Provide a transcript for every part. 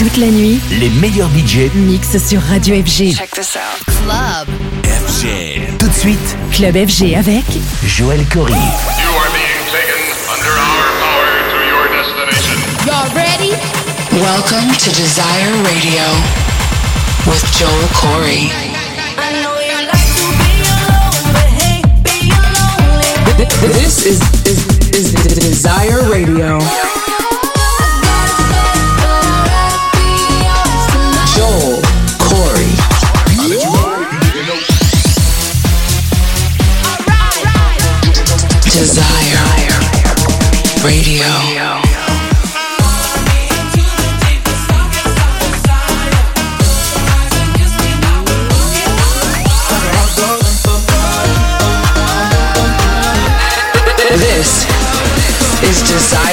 Toute la nuit, les meilleurs budgets mixent sur Radio FG. Check this out. Club. FG. Tout de suite, Club FG avec Joël Corry. You are being taken under our power to your destination. Y'all ready? Welcome to Desire Radio with Joel Corey. This is, is, is Desire Radio. Joel Corry. Desire Radio. This is Desire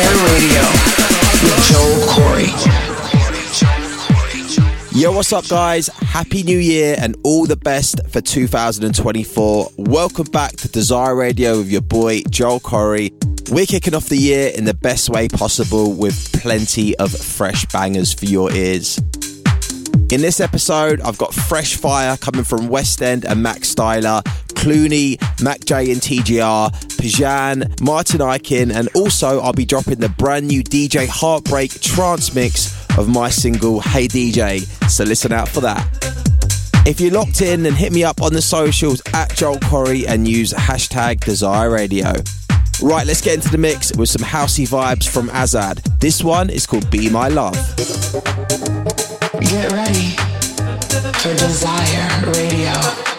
what's up, guys? Happy New Year and all the best for 2024. Welcome back to Desire Radio with your boy Joel Corry. We're kicking off the year in the best way possible with plenty of fresh bangers for your ears. In this episode, I've got fresh fire coming from West End and Max Styler, Clooney, Mac J and TGR, Pajan, Martin Ikin, and also I'll be dropping the brand new DJ Heartbreak trance mix of my single Hey DJ. So listen out for that. If you're locked in, then hit me up on the socials at Joel Corry and use hashtag Desire Radio. Right, let's get into the mix with some housey vibes from Azad. This one is called Be My Love. Get ready for Desire Radio.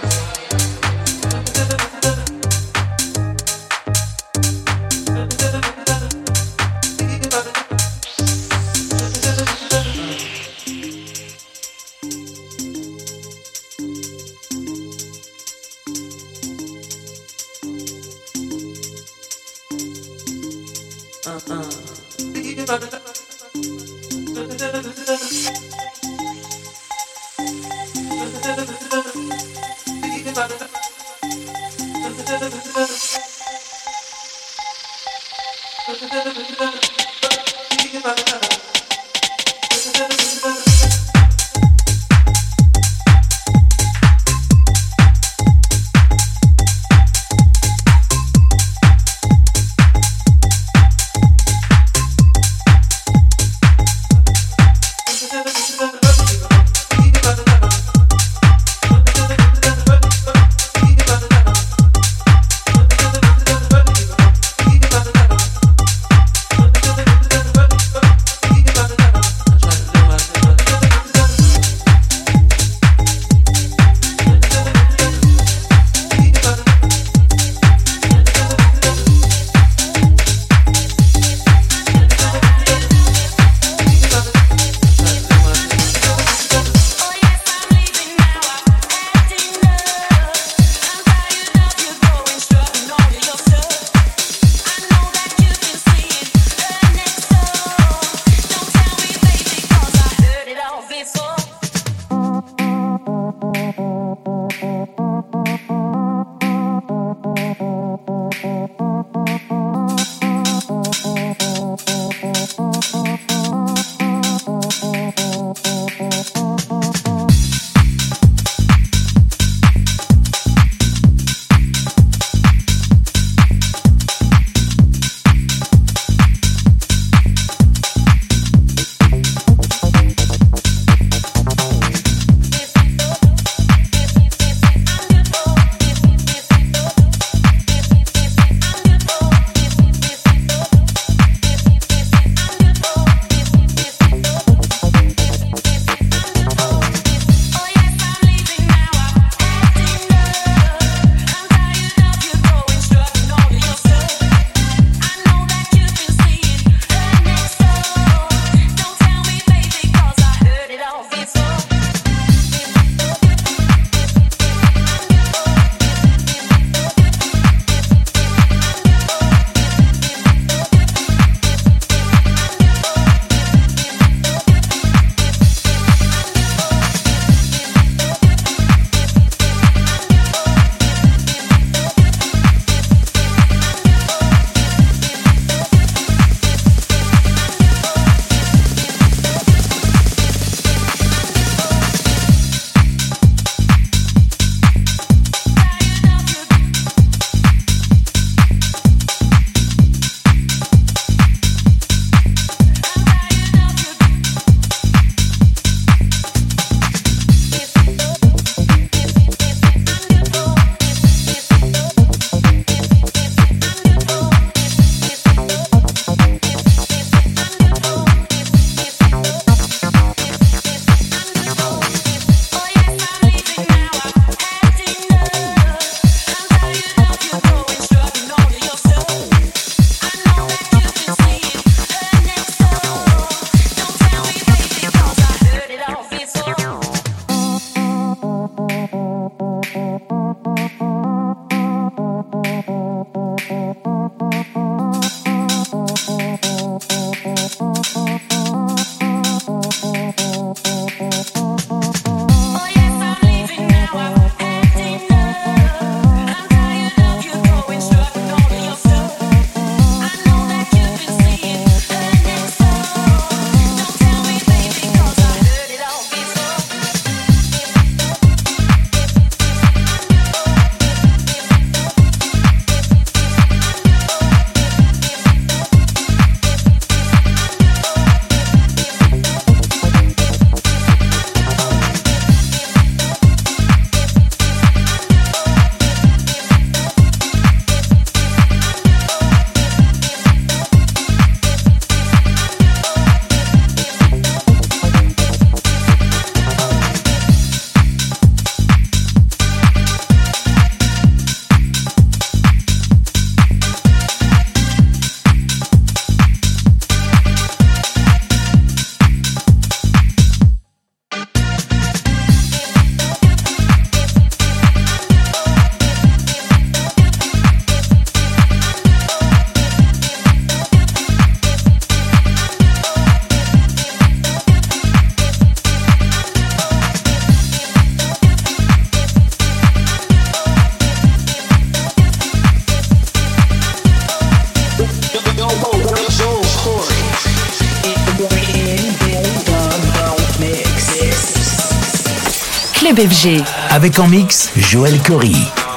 Avec en mix Joël Corry.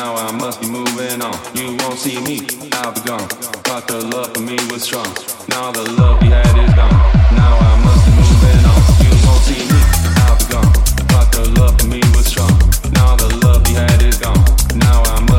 now I must be moving on. You won't see me, I'll be gone. But the love for me was strong. Now the love we had is gone. Now I must be moving on. You won't see me, I'll be gone. But the love for me was strong. Now the love we had is gone. Now I'm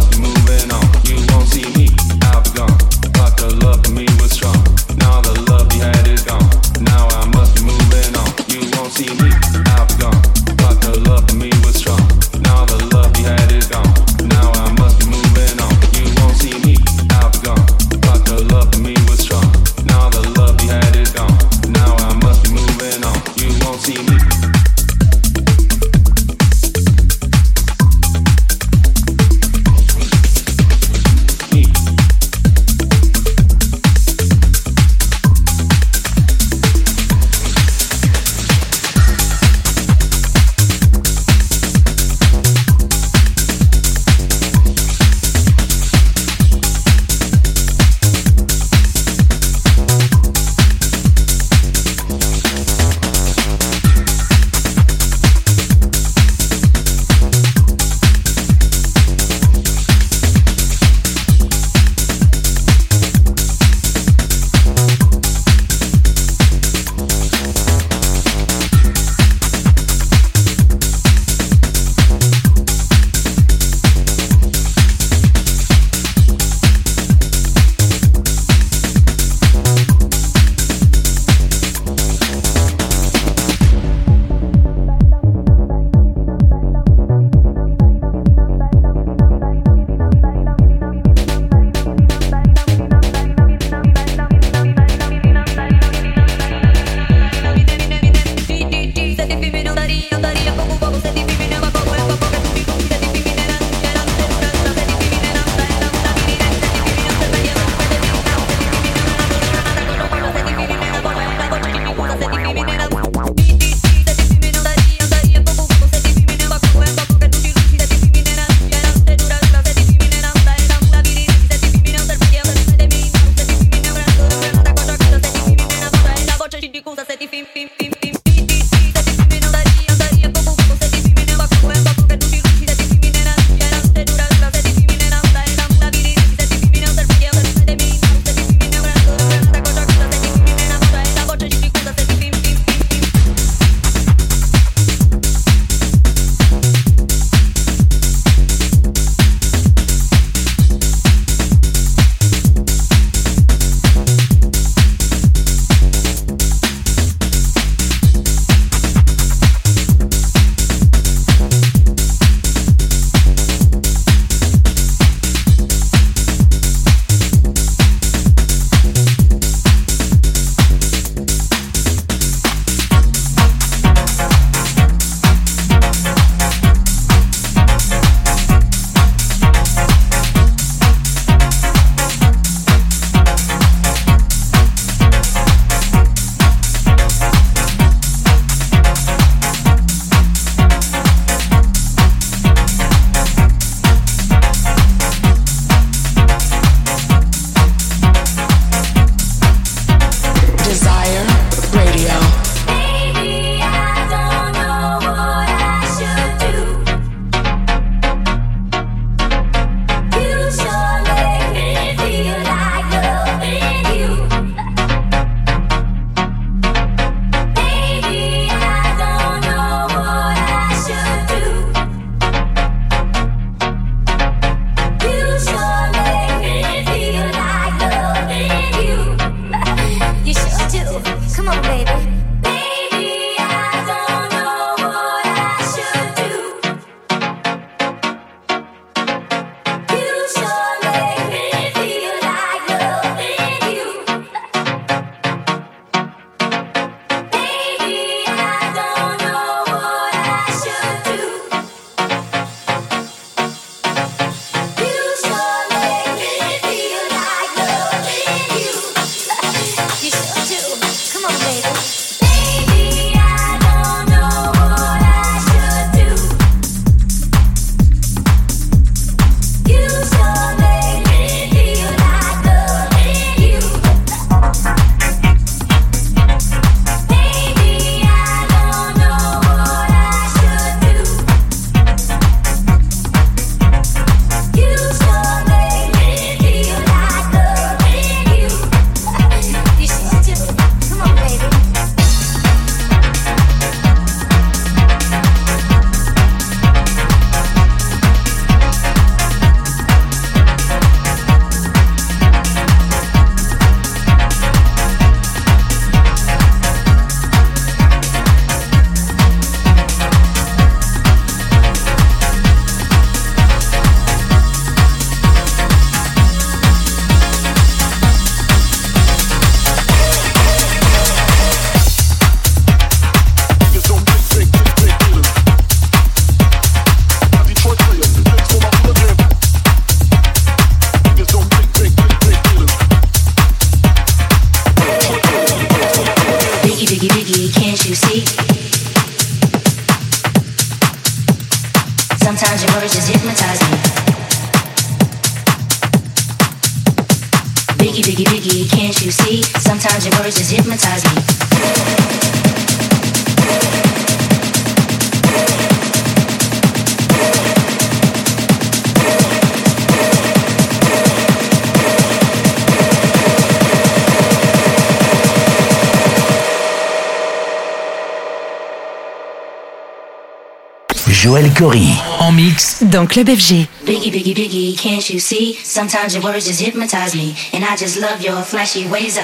Joël Corry en mix dans Club FG. Biggie, biggie, biggie, can't you see? Sometimes your words just hypnotize me, and I just love your flashy ways.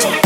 Can't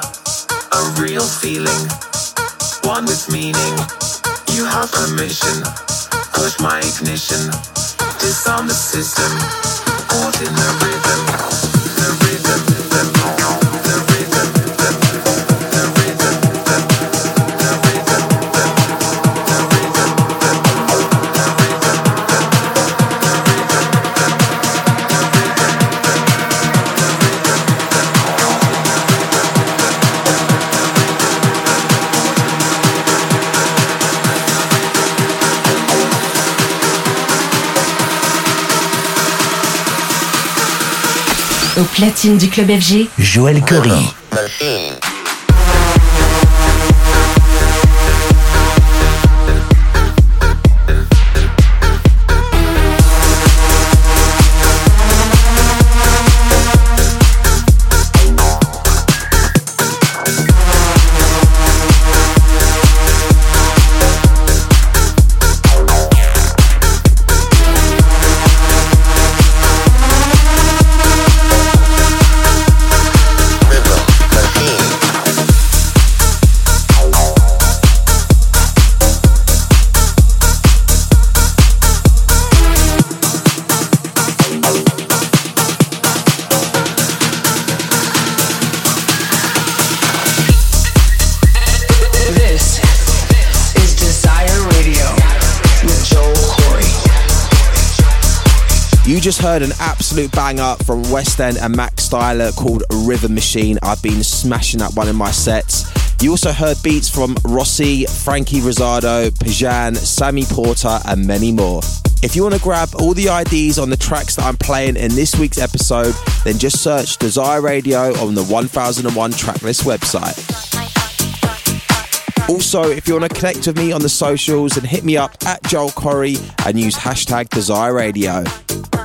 a real feeling, one with meaning. You have permission, push my ignition, disarm the system, platine du club FG, Joël Corry. Heard an absolute banger from West End and Max Styler called River Machine. I've been smashing that one in my sets. You also heard beats from Rossi, Frankie Rosado, Pajan, Sammy Porter, and many more. If you want to grab all the IDs on the tracks that I'm playing in this week's episode, then just search Desire Radio on the 1001 Tracklist website. Also, if you want to connect with me on the socials, then hit me up at Joel Corry and use hashtag Desire Radio.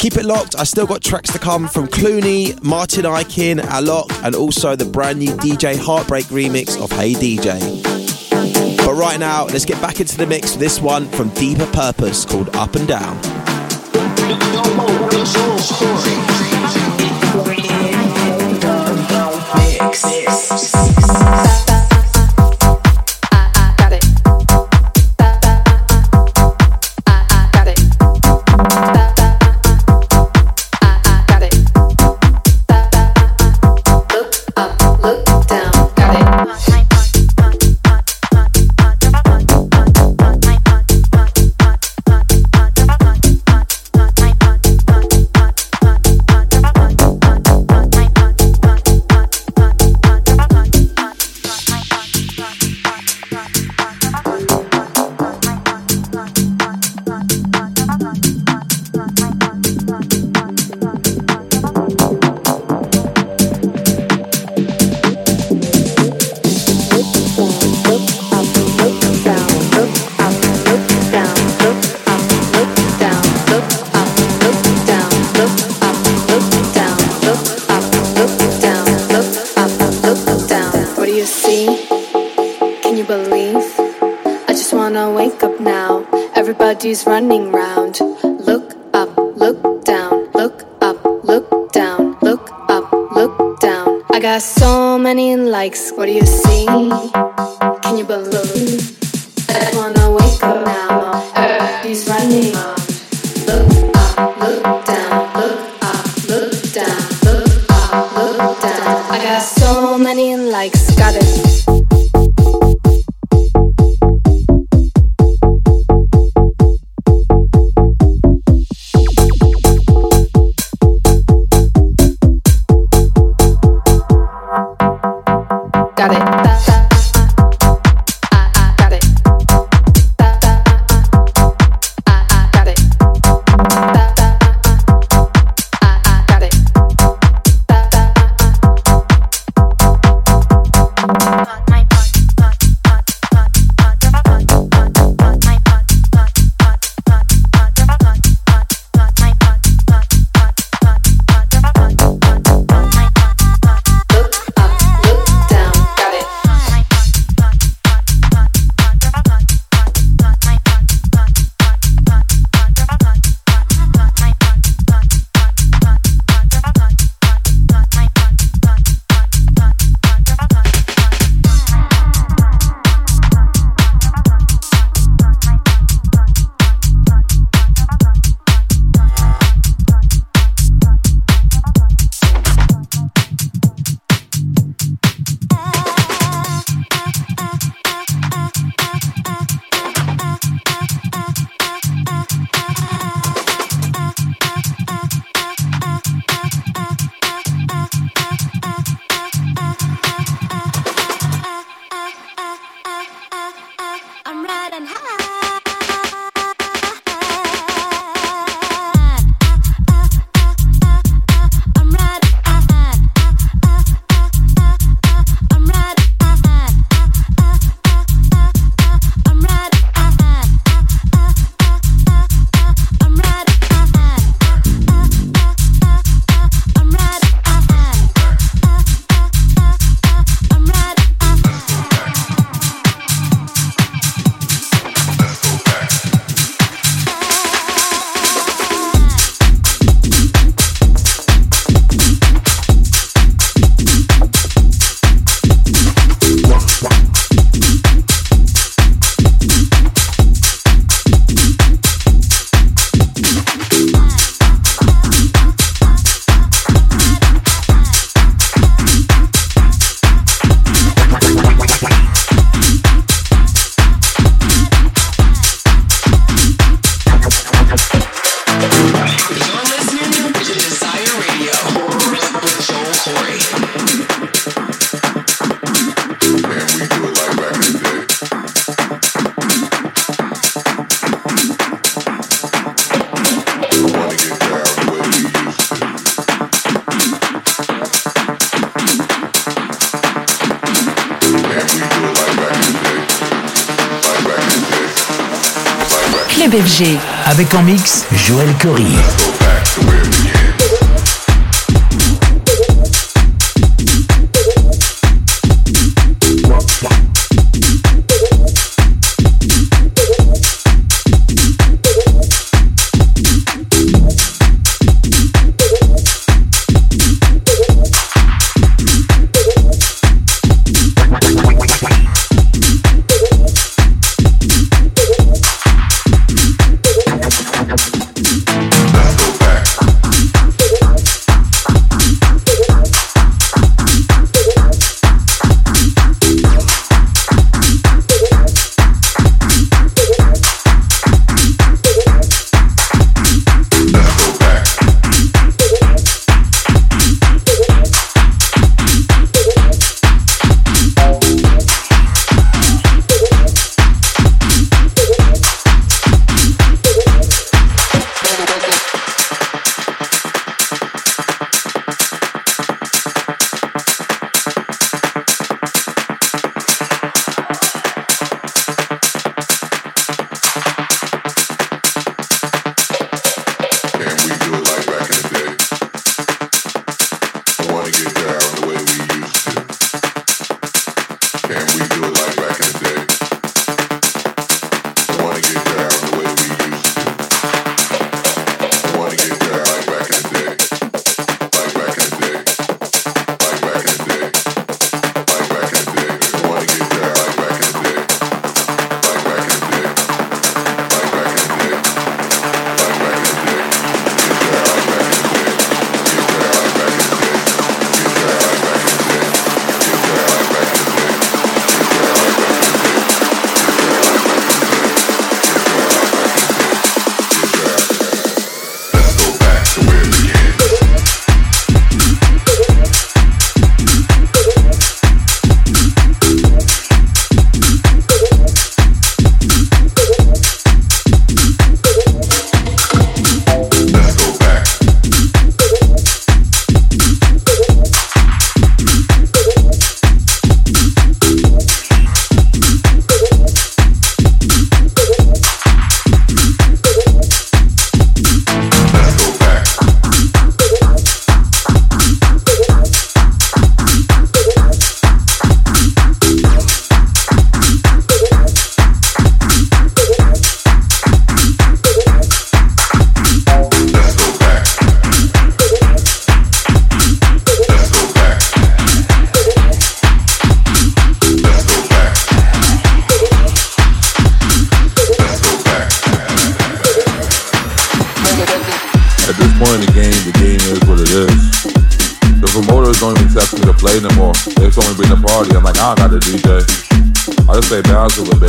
Keep it locked, I still got tracks to come from Clooney, Martin Ikin, Alok, and also the brand new DJ Heartbreak remix of Hey DJ. But right now, let's get back into the mix with this one from Deeper Purpose called Up and Down. Got running round. Look up, look down, look up, look down, look up, look down. I got so many likes. What do you see? Avec en mix Joël Corry.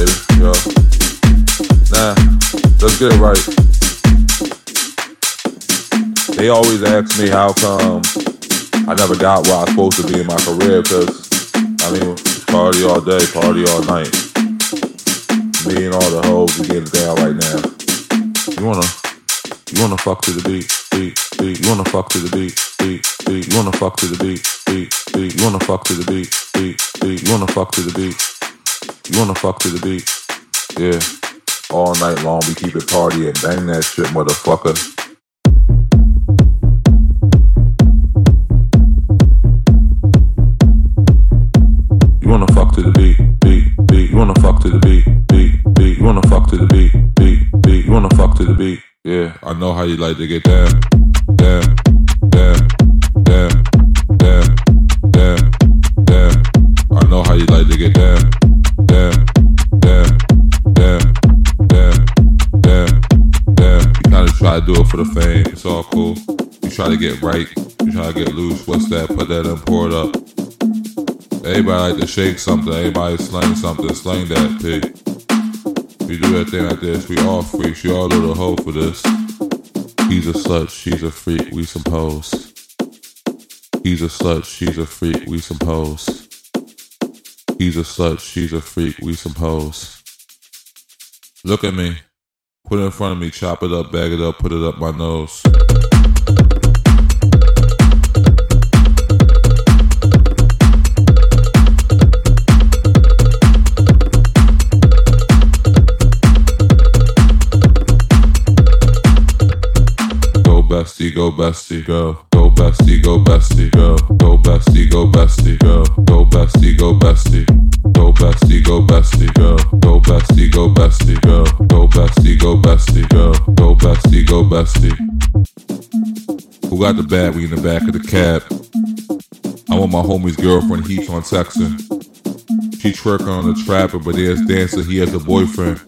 ask me how come I never got where I was supposed to be in my career because, I mean, party all day, party all night. Me and all the hoes, we getting down right now. You wanna, you wanna fuck to the beat, beat, beat. You wanna fuck to the beat, beat, beat. You wanna fuck to the beat, beat, beat. You wanna fuck to the beat, beat, beat. You wanna fuck to the beat. You wanna fuck to the beat. Yeah. All night long, we keep it party and bang that shit, motherfucker. You wanna fuck to the beat, beat, beat. You wanna fuck to the beat, beat, beat. You wanna fuck to the beat, beat, beat. You wanna fuck to the beat. Yeah, I know how you like to get down, down, down, down, down, down, down. I know how you like to get down, try to do it for the fame. It's all cool. You try to get right. You try to get loose. What's that? Put that in, pour it up. Everybody like to shake something. Everybody slang something. Slang that pig. We do that thing like this. We all freaks. You all know the hoe for this. He's a slut, she's a freak, we some hoes. He's a slut, she's a freak, we some hoes. He's a slut, she's a freak, we some hoes. Look at me. Put it in front of me, chop it up, bag it up, put it up my nose. Go bestie, go, go bestie, go bestie, go, go bestie, go bestie, go, go bestie, go bestie, go bestie, go bestie, go, go bestie, go bestie, go, go bestie, go bestie, go, go bestie, go bestie. Who got the bag? We in the back of the cab. I want my homie's girlfriend heaps on texting. She twerking on the trapper, but there's dancer. He has a boyfriend.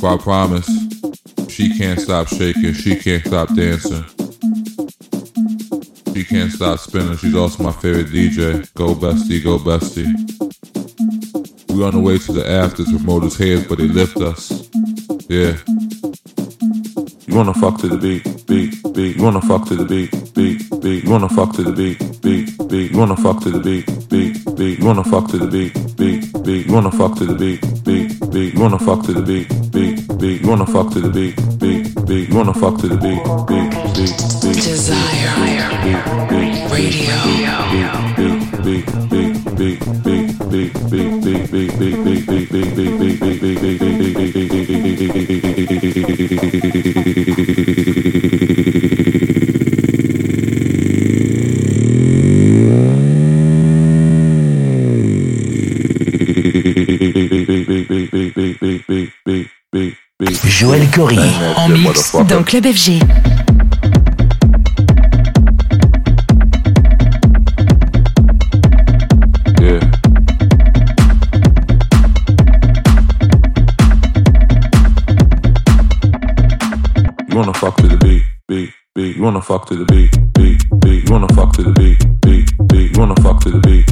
But I promise, she can't stop shaking. She can't stop dancing. She can't stop spinning. She's also my favorite DJ. Go bestie, go bestie. We on the way to the afters. Promoters hands, but they lift us. Yeah. You wanna fuck to the beat, beat, beat. You wanna fuck to the beat, beat, beat. You wanna fuck to the beat, beat, beat. You wanna fuck to the beat, beat, beat. You wanna fuck to the beat, beat, beat. You wanna fuck to the beat, beat, beat. You wanna fuck to the beat, beat, beat. You wanna fuck to the beat, beat, beat. You wanna fuck to the beat, beat, beat, beat. Desire Radio. Beat, beat, beat, beat, beat, beat, beat, beat, beat, beat, beat, beat, beat, beat, beat, beat, Joël Corry En mix dans Club FG. Yeah. You wanna fuck to the beat, beat, beat. You wanna fuck to the beat, beat, beat. You wanna fuck to the beat, beat, beat. You wanna fuck to the beat,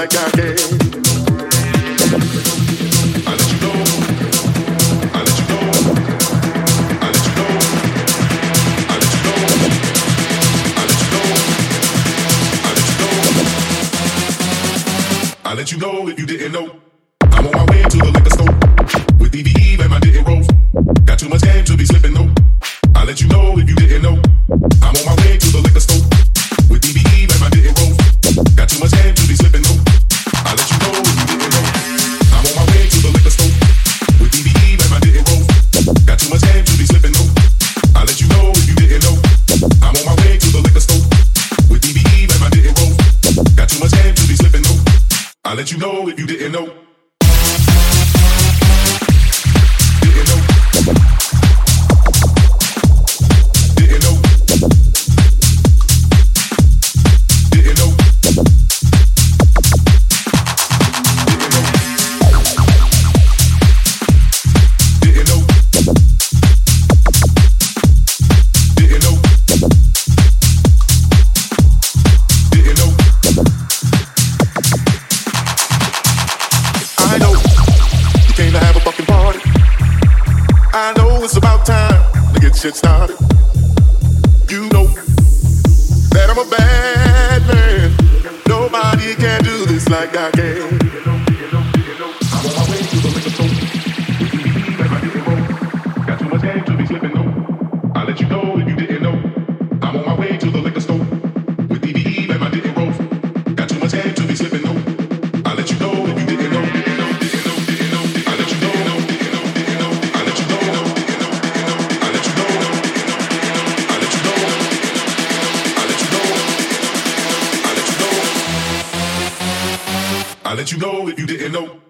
like I can. let you know if you didn't know.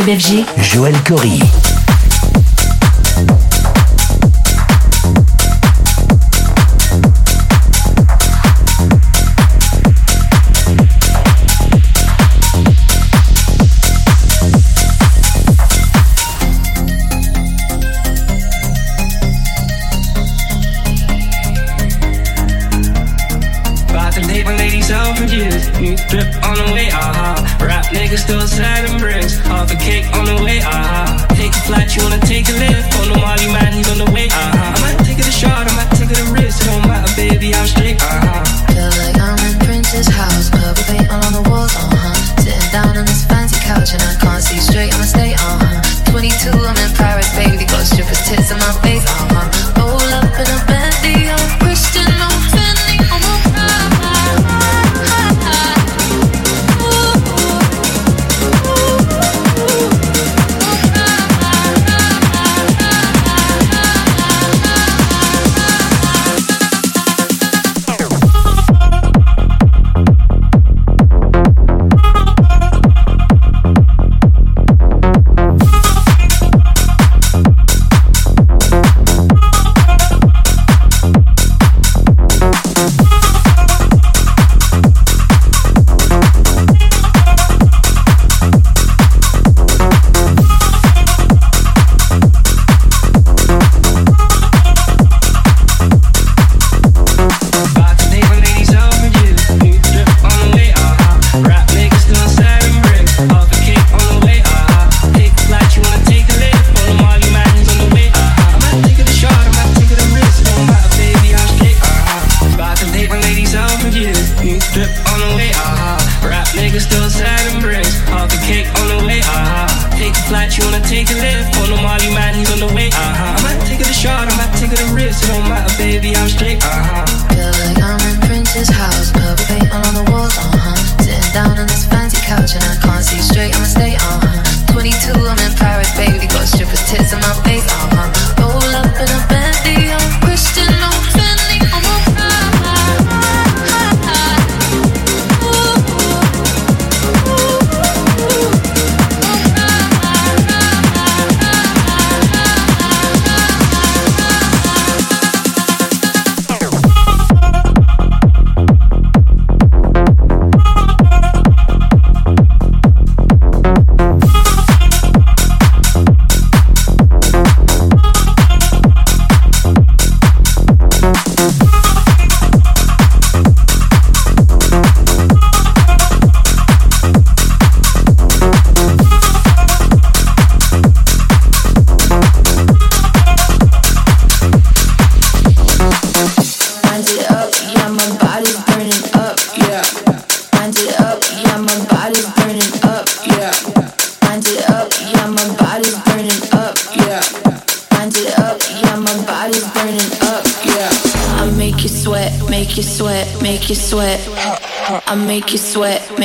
Club FG. Joël Cory. gonna take a little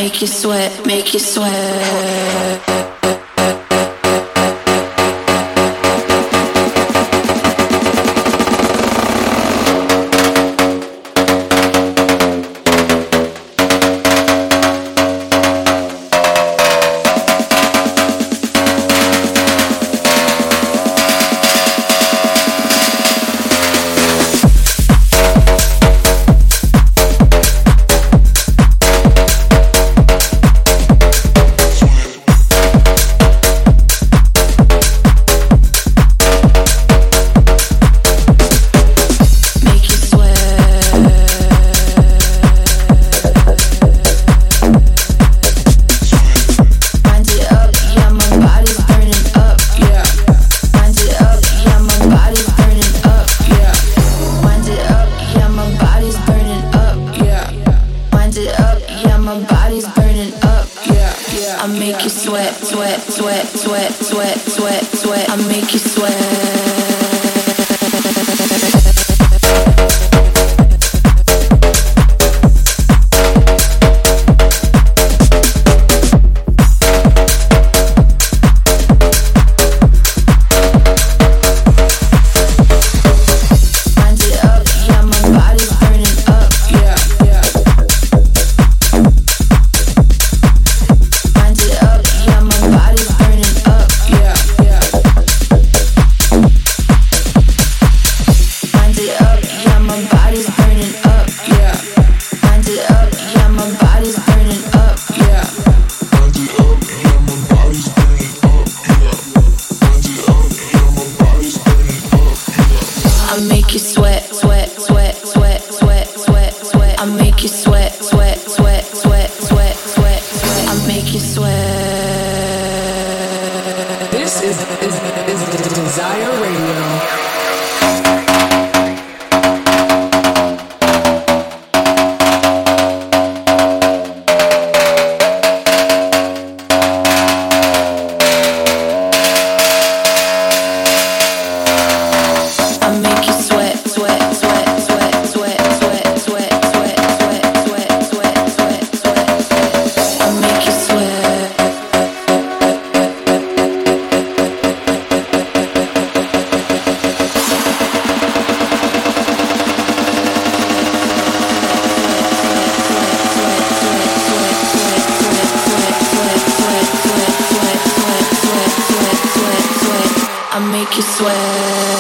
make you sweat, make you sweat. You sweat.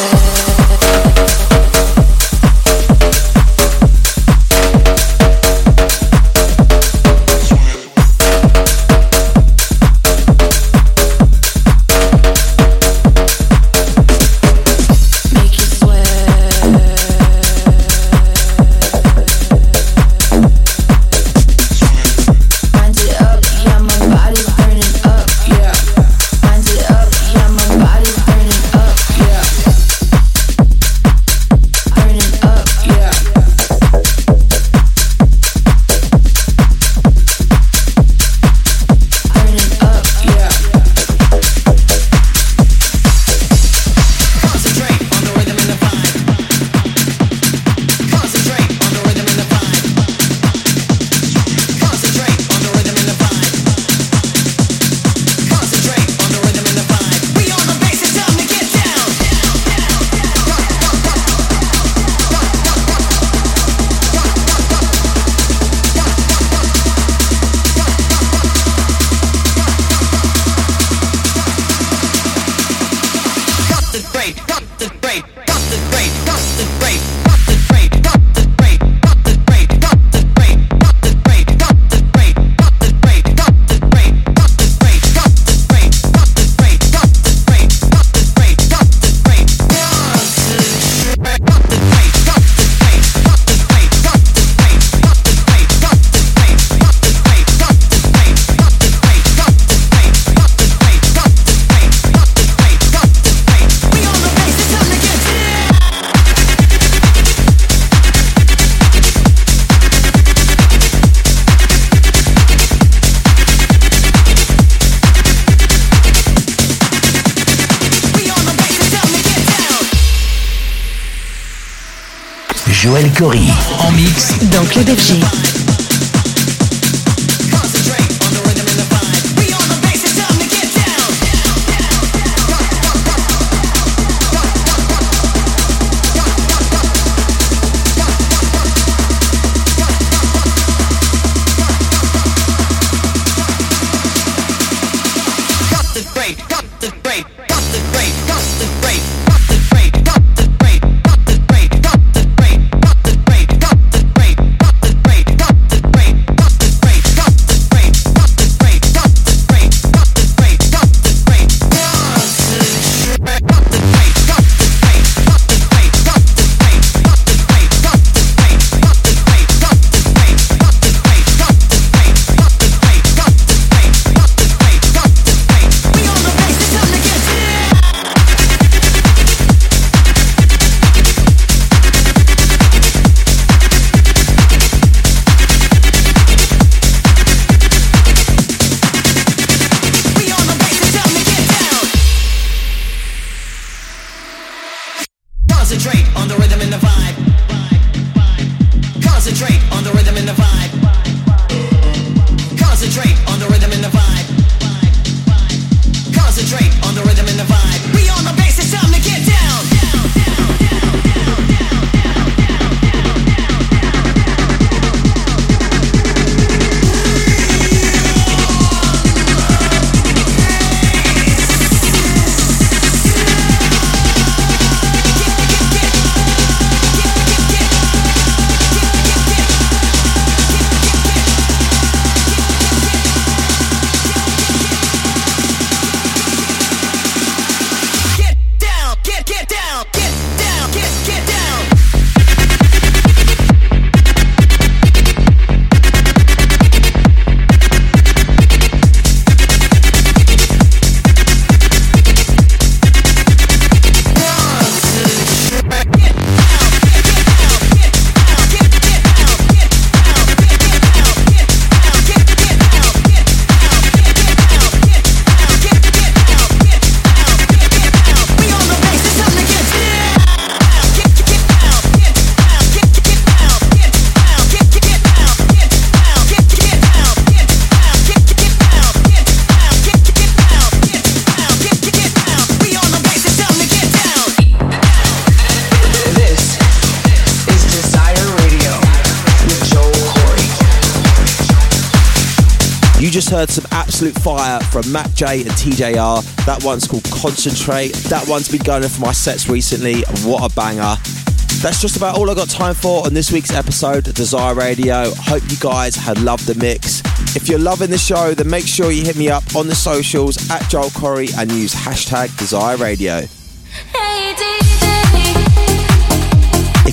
Corry. En mix dans Club FG. Absolute fire from Mac J and TJR. That one's called Concentrate. That one's been going for my sets recently. What a banger. That's just about all I got time for on this week's episode of Desire Radio. Hope you guys had loved the mix. If you're loving the show, then make sure you hit me up on the socials at Joel Corry and use hashtag Desire Radio.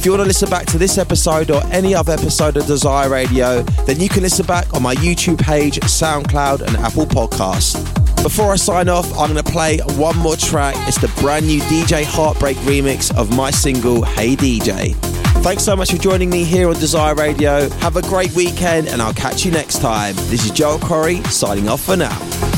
If you want to listen back to this episode or any other episode of Desire Radio, then you can listen back on my YouTube page, SoundCloud, and Apple Podcasts. Before I sign off, I'm going to play one more track. It's the brand new DJ Heartbreak remix of my single, Hey DJ. Thanks so much for joining me here on Desire Radio. Have a great weekend, and I'll catch you next time. This is Joel Corry signing off for now.